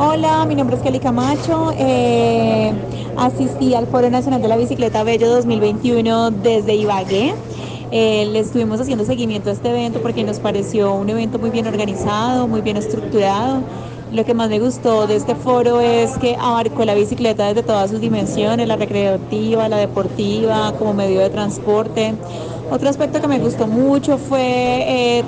Hola, mi nombre es Kelly Camacho. Eh, asistí al Foro Nacional de la Bicicleta Bello 2021 desde Ibagué. Eh, le estuvimos haciendo seguimiento a este evento porque nos pareció un evento muy bien organizado, muy bien estructurado. Lo que más me gustó de este foro es que abarcó la bicicleta desde todas sus dimensiones, la recreativa, la deportiva, como medio de transporte. Otro aspecto que me gustó mucho fue eh,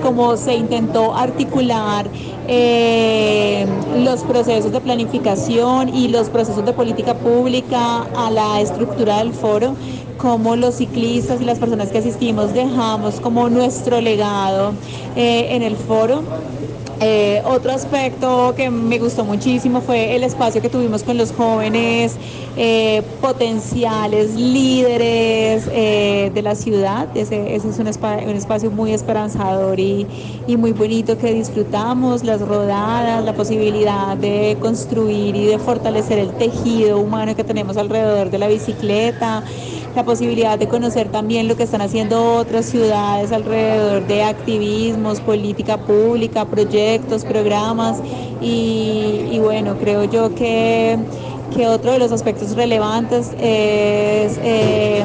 cómo se intentó articular eh, los procesos de planificación y los procesos de política pública a la estructura del foro, cómo los ciclistas y las personas que asistimos dejamos como nuestro legado eh, en el foro. Eh, otro aspecto que me gustó muchísimo fue el espacio que tuvimos con los jóvenes eh, potenciales líderes de la ciudad. Ese, es un, un, espacio muy esperanzador y, y, muy bonito que disfrutamos, las rodadas, la posibilidad de construir y de fortalecer el tejido humano que tenemos alrededor de la bicicleta la posibilidad de conocer también lo que están haciendo otras ciudades alrededor de activismos, política pública, proyectos, programas. Y, bueno, creo yo que, que, otro de los aspectos relevantes es eh,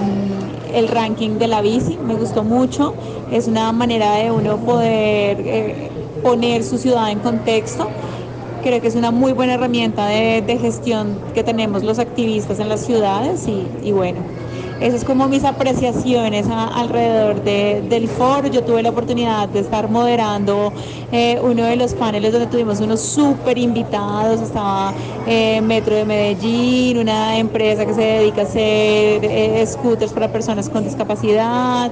el ranking de la bici, me gustó mucho, es una manera de uno poder eh, poner su ciudad en contexto. Creo que es una muy buena herramienta de, gestión que tenemos los activistas en las ciudades y bueno, esas es como mis apreciaciones alrededor de, del foro. Yo tuve la oportunidad de estar moderando eh, uno de los paneles donde tuvimos unos súper invitados. Estaba eh, Metro de Medellín, una empresa que se dedica a hacer eh, scooters para personas con discapacidad,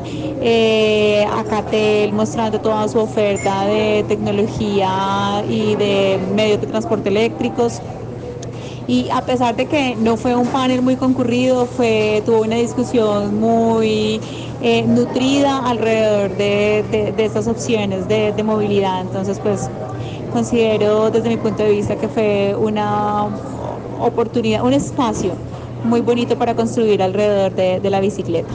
Acatel mostrando toda su oferta de tecnología y de medios de transporte eléctricos y a pesar de que no fue un panel muy concurrido, fue, tuvo una discusión muy eh, nutrida alrededor de, de, estas opciones de, de, movilidad. Entonces, pues considero desde mi punto de vista que fue una oportunidad, un espacio muy bonito para construir alrededor de la bicicleta.